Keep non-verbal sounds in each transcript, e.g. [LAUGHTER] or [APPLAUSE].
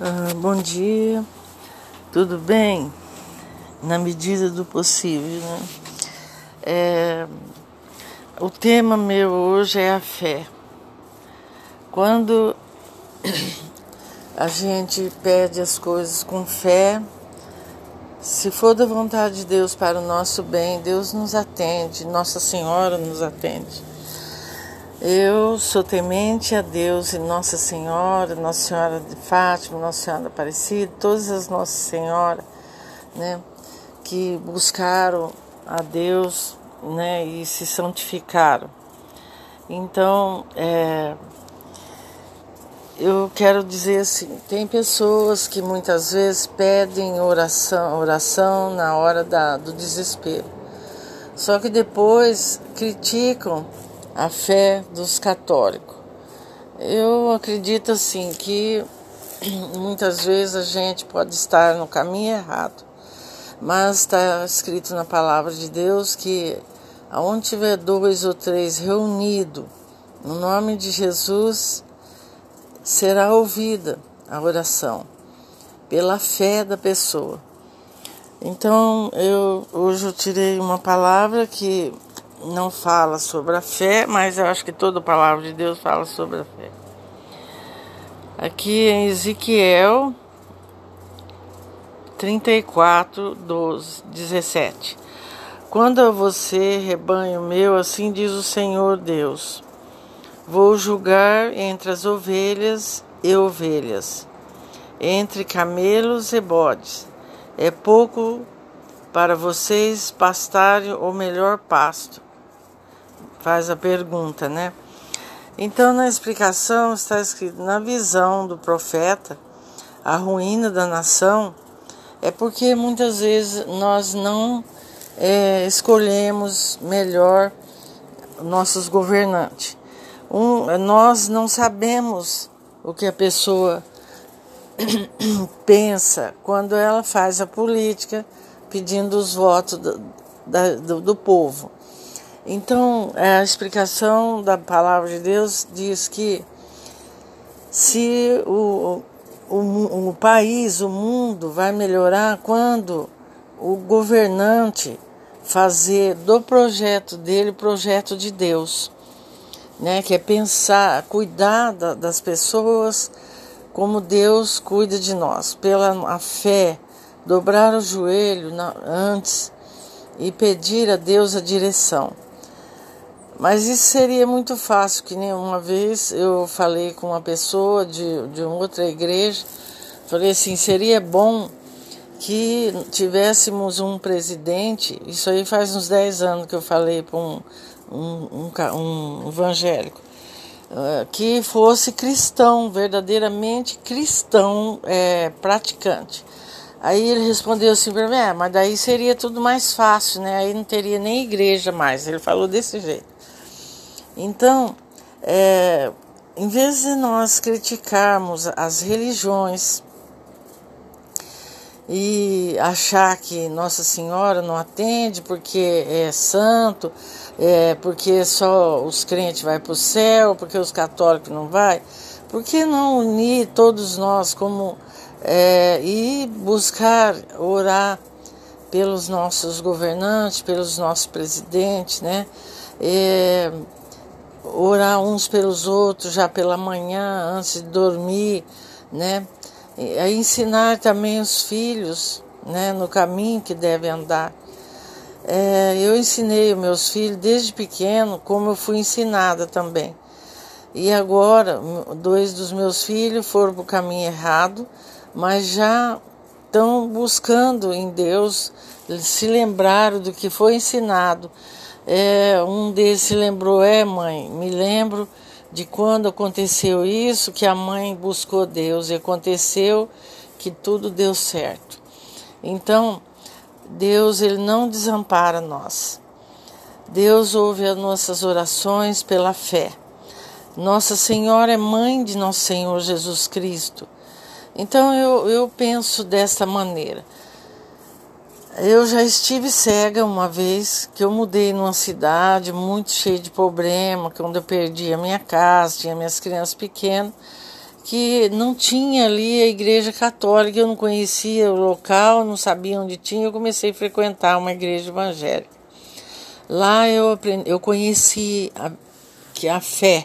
Ah, bom dia, tudo bem? Na medida do possível, né? É, o tema meu hoje é a fé. Quando a gente pede as coisas com fé, se for da vontade de Deus para o nosso bem, Deus nos atende, Nossa Senhora nos atende. Eu sou temente a Deus e Nossa Senhora, Nossa Senhora de Fátima, Nossa Senhora Aparecida, todas as Nossas Senhoras, né, que buscaram a Deus, né, e se santificaram. Então, é, eu quero dizer assim, tem pessoas que muitas vezes pedem oração, oração na hora da, do desespero. Só que depois criticam a fé dos católicos. Eu acredito assim que [CLEARS THROAT] muitas vezes a gente pode estar no caminho errado, mas está escrito na palavra de Deus que aonde tiver dois ou três reunidos no nome de Jesus, será ouvida a oração pela fé da pessoa. Então, eu hoje eu tirei uma palavra que não fala sobre a fé, mas eu acho que toda a palavra de Deus fala sobre a fé. Aqui em Ezequiel 34, 12, 17. Quando você, rebanho meu, assim diz o Senhor Deus, vou julgar entre as ovelhas e ovelhas, entre camelos e bodes. É pouco para vocês pastarem o melhor pasto faz a pergunta, né? Então, na explicação está escrito: na visão do profeta, a ruína da nação é porque muitas vezes nós não é, escolhemos melhor nossos governantes. Um, nós não sabemos o que a pessoa [CLEARS THROAT] pensa quando ela faz a política pedindo os votos do, da, do, do povo. Então, é, a explicação da palavra de Deus diz que se o, o, o país, o mundo vai melhorar quando o governante fazer do projeto dele o projeto de Deus, né? Que é pensar, cuidar da, das pessoas como Deus cuida de nós, pela fé, dobrar o joelho na, antes e pedir a Deus a direção. Mas isso seria muito fácil, que nem uma vez eu falei com uma pessoa de, de outra igreja, falei assim, seria bom que tivéssemos um presidente, isso aí faz uns 10 anos que eu falei para um, um, um, um evangélico, uh, que fosse cristão, verdadeiramente cristão, é, praticante. Aí ele respondeu assim para mim, é, mas daí seria tudo mais fácil, né? Aí não teria nem igreja mais. Ele falou desse jeito. Então, é, em vez de nós criticarmos as religiões e achar que Nossa Senhora não atende porque é santo, é, porque só os crentes vão para o céu, porque os católicos não vão, por que não unir todos nós como é, e buscar orar pelos nossos governantes, pelos nossos presidentes, né? É, orar uns pelos outros já pela manhã, antes de dormir, né? E ensinar também os filhos, né, no caminho que devem andar. É, eu ensinei os meus filhos desde pequeno, como eu fui ensinada também. E agora, dois dos meus filhos foram para o caminho errado, mas já estão buscando em Deus, se lembraram do que foi ensinado é, um deles se lembrou, é mãe, me lembro de quando aconteceu isso, que a mãe buscou Deus e aconteceu que tudo deu certo. Então, Deus ele não desampara nós. Deus ouve as nossas orações pela fé. Nossa Senhora é mãe de nosso Senhor Jesus Cristo. Então eu, eu penso desta maneira. Eu já estive cega uma vez, que eu mudei numa cidade muito cheia de problema, que onde eu perdi a minha casa, tinha minhas crianças pequenas, que não tinha ali a igreja católica, eu não conhecia o local, não sabia onde tinha, eu comecei a frequentar uma igreja evangélica. Lá eu aprendi, eu conheci a, que a fé.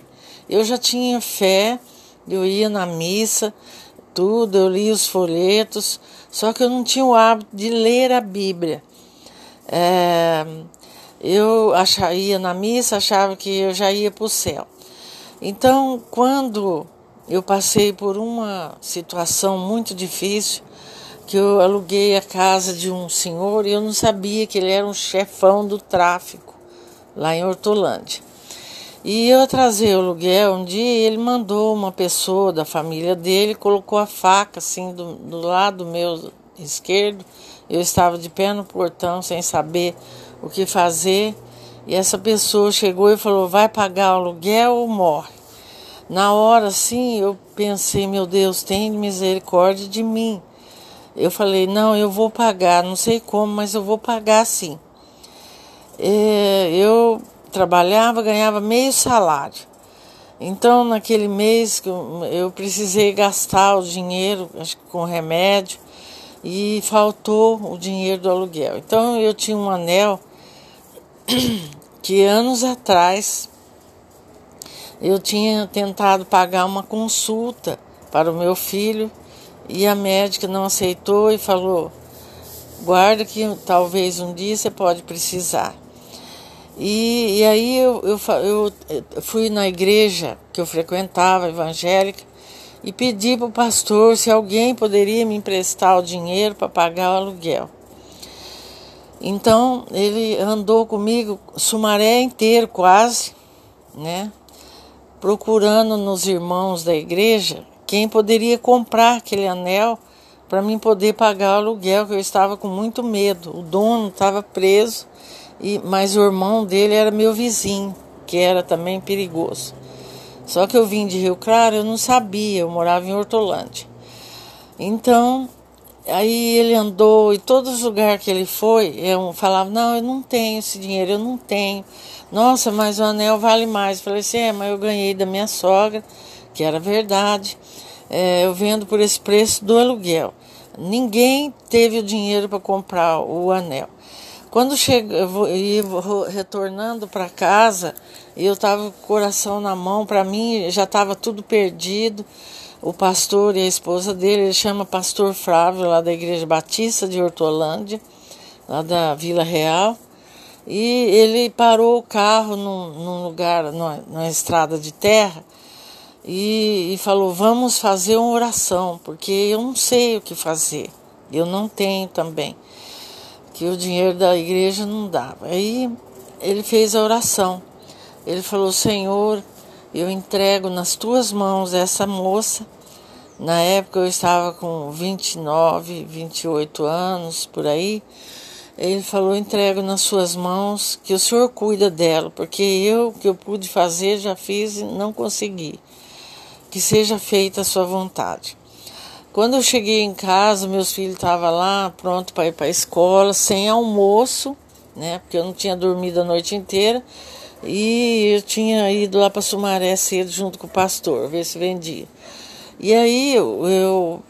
Eu já tinha fé, eu ia na missa, tudo, eu li os folhetos, só que eu não tinha o hábito de ler a Bíblia. É, eu achava, ia na missa, achava que eu já ia para o céu. Então, quando eu passei por uma situação muito difícil, que eu aluguei a casa de um senhor e eu não sabia que ele era um chefão do tráfico lá em Hortolândia. E eu atrasei o aluguel um dia ele mandou uma pessoa da família dele, colocou a faca assim do, do lado meu esquerdo. Eu estava de pé no portão sem saber o que fazer. E essa pessoa chegou e falou: vai pagar o aluguel ou morre? Na hora, assim, eu pensei: meu Deus, tem misericórdia de mim. Eu falei: não, eu vou pagar, não sei como, mas eu vou pagar sim. É, eu trabalhava, ganhava meio salário. Então, naquele mês que eu precisei gastar o dinheiro, acho que com remédio, e faltou o dinheiro do aluguel. Então, eu tinha um anel [CLEARS THROAT] que anos atrás eu tinha tentado pagar uma consulta para o meu filho e a médica não aceitou e falou: guarda que talvez um dia você pode precisar. E, e aí eu, eu, eu, fui na igreja que eu frequentava, evangélica, e pedi para o pastor se alguém poderia me emprestar o dinheiro para pagar o aluguel. Então ele andou comigo Sumaré inteiro quase, né? Procurando nos irmãos da igreja quem poderia comprar aquele anel para mim poder pagar o aluguel, que eu estava com muito medo. O dono estava preso, e mas o irmão dele era meu vizinho, que era também perigoso. Só que eu vim de Rio Claro, eu não sabia, eu morava em Hortolândia. Então, Aí ele andou e todos os lugares que ele foi, eu falava, não, eu não tenho esse dinheiro, eu não tenho. Nossa, mas o anel vale mais. Eu falei assim, é, mas eu ganhei da minha sogra, que era verdade. É, eu vendo por esse preço do aluguel. Ninguém teve o dinheiro para comprar o anel. Quando chego, eu ia retornando para casa, eu estava com o coração na mão, para mim já estava tudo perdido o pastor e a esposa dele, ele chama Pastor Flávio, lá da Igreja Batista de Hortolândia, lá da Vila Real. E ele parou o carro num, num lugar, numa, numa, estrada de terra, e, e falou: Vamos fazer uma oração, porque eu não sei o que fazer, eu não tenho também, que o dinheiro da igreja não dava. Aí ele fez a oração. Ele falou: Senhor, eu entrego nas tuas mãos essa moça. Na época eu estava com 29, 28 anos por aí. Ele falou: entrego nas suas mãos, que o senhor cuida dela, porque eu, que eu pude fazer, já fiz e não consegui. Que seja feita a sua vontade. Quando eu cheguei em casa, meus filhos estavam lá, pronto para ir para a escola, sem almoço, né? Porque eu não tinha dormido a noite inteira. E eu tinha ido lá para Sumaré cedo junto com o pastor, ver se vendia. E aí eu, eu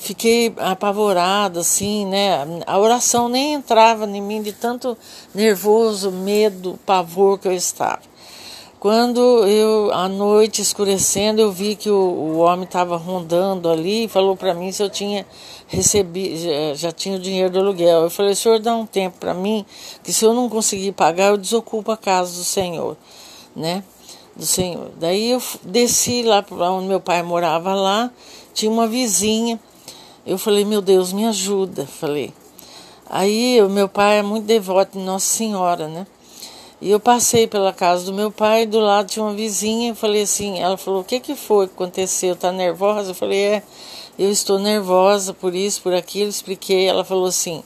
fiquei apavorada, assim, né? A oração nem entrava em mim de tanto nervoso, medo, pavor que eu estava. Quando eu, à noite escurecendo, eu vi que o, o homem estava rondando ali e falou para mim se eu tinha recebido, já, já, tinha o dinheiro do aluguel. Eu falei, senhor, dá um tempo para mim, que se eu não conseguir pagar, eu desocupo a casa do senhor, né? Do senhor. Daí eu desci lá para onde meu pai morava lá, tinha uma vizinha. Eu falei, meu Deus, me ajuda, falei. Aí o meu pai é muito devoto de Nossa Senhora, né? E eu passei pela casa do meu pai, do lado tinha uma vizinha, eu falei assim, ela falou, o que que foi que aconteceu? Tá nervosa? Eu falei, é, eu estou nervosa por isso, por aquilo, expliquei. Ela falou assim,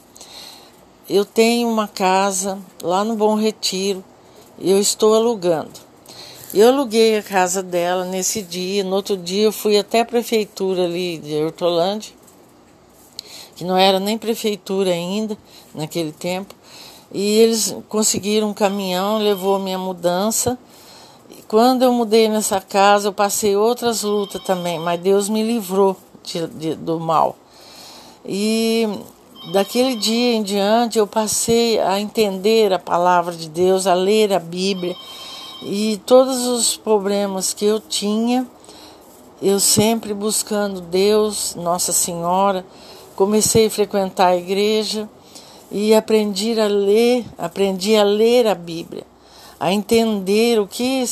eu tenho uma casa lá no Bom Retiro, eu estou alugando. Eu aluguei a casa dela nesse dia, no outro dia eu fui até a prefeitura ali de Hortolândia, que não era nem prefeitura ainda naquele tempo, e eles conseguiram um caminhão, levou minha mudança. quando eu mudei nessa casa, eu passei outras lutas também, mas Deus me livrou de, de, do mal. E daquele dia em diante eu passei a entender a palavra de Deus, a ler a Bíblia e todos os problemas que eu tinha, eu sempre buscando Deus, Nossa Senhora, comecei a frequentar a igreja e aprendi a ler, aprendi a ler a Bíblia a entender o que,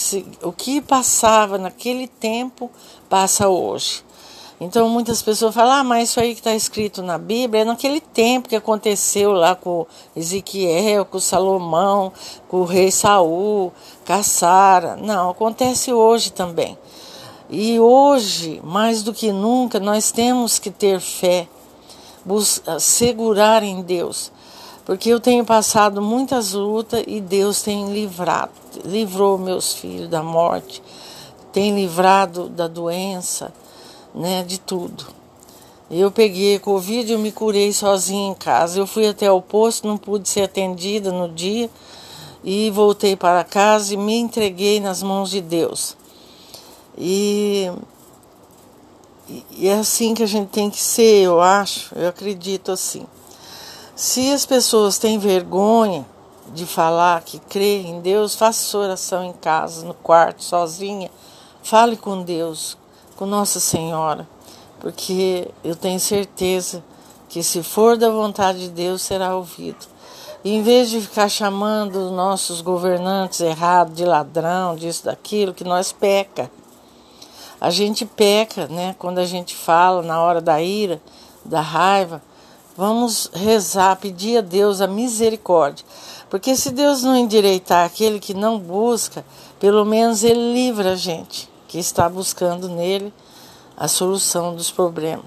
o que passava naquele tempo passa hoje. Então muitas pessoas falam, ah, mas isso aí que está escrito na Bíblia é naquele tempo que aconteceu lá com Ezequiel, com Salomão, com o rei Saul, com a Sara. Não, acontece hoje também. E hoje, mais do que nunca, nós temos que ter fé, segurar em Deus. Porque eu tenho passado muitas lutas e Deus tem livrado, livrou meus filhos da morte, tem livrado da doença, né, de tudo. Eu peguei Covid, eu me curei sozinha em casa. Eu fui até o posto, não pude ser atendida no dia e voltei para casa e me entreguei nas mãos de Deus. E, e é assim que a gente tem que ser, eu acho, eu acredito assim. Se as pessoas têm vergonha de falar que crê em Deus, faça sua oração em casa, no quarto, sozinha. Fale com Deus, com Nossa Senhora, porque eu tenho certeza que se for da vontade de Deus será ouvido. E em vez de ficar chamando os nossos governantes errados de ladrão, disso, daquilo, que nós peca. A gente peca, né? Quando a gente fala na hora da ira, da raiva, Vamos rezar, pedir a Deus a misericórdia. Porque se Deus não endireitar aquele que não busca, pelo menos Ele livra a gente que está buscando nele a solução dos problemas.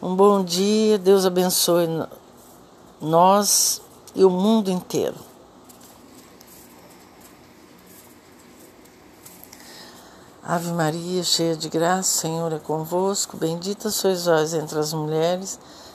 Um bom dia, Deus abençoe nós e o mundo inteiro. Ave Maria, cheia de graça, Senhor é convosco, bendita sois vós entre as mulheres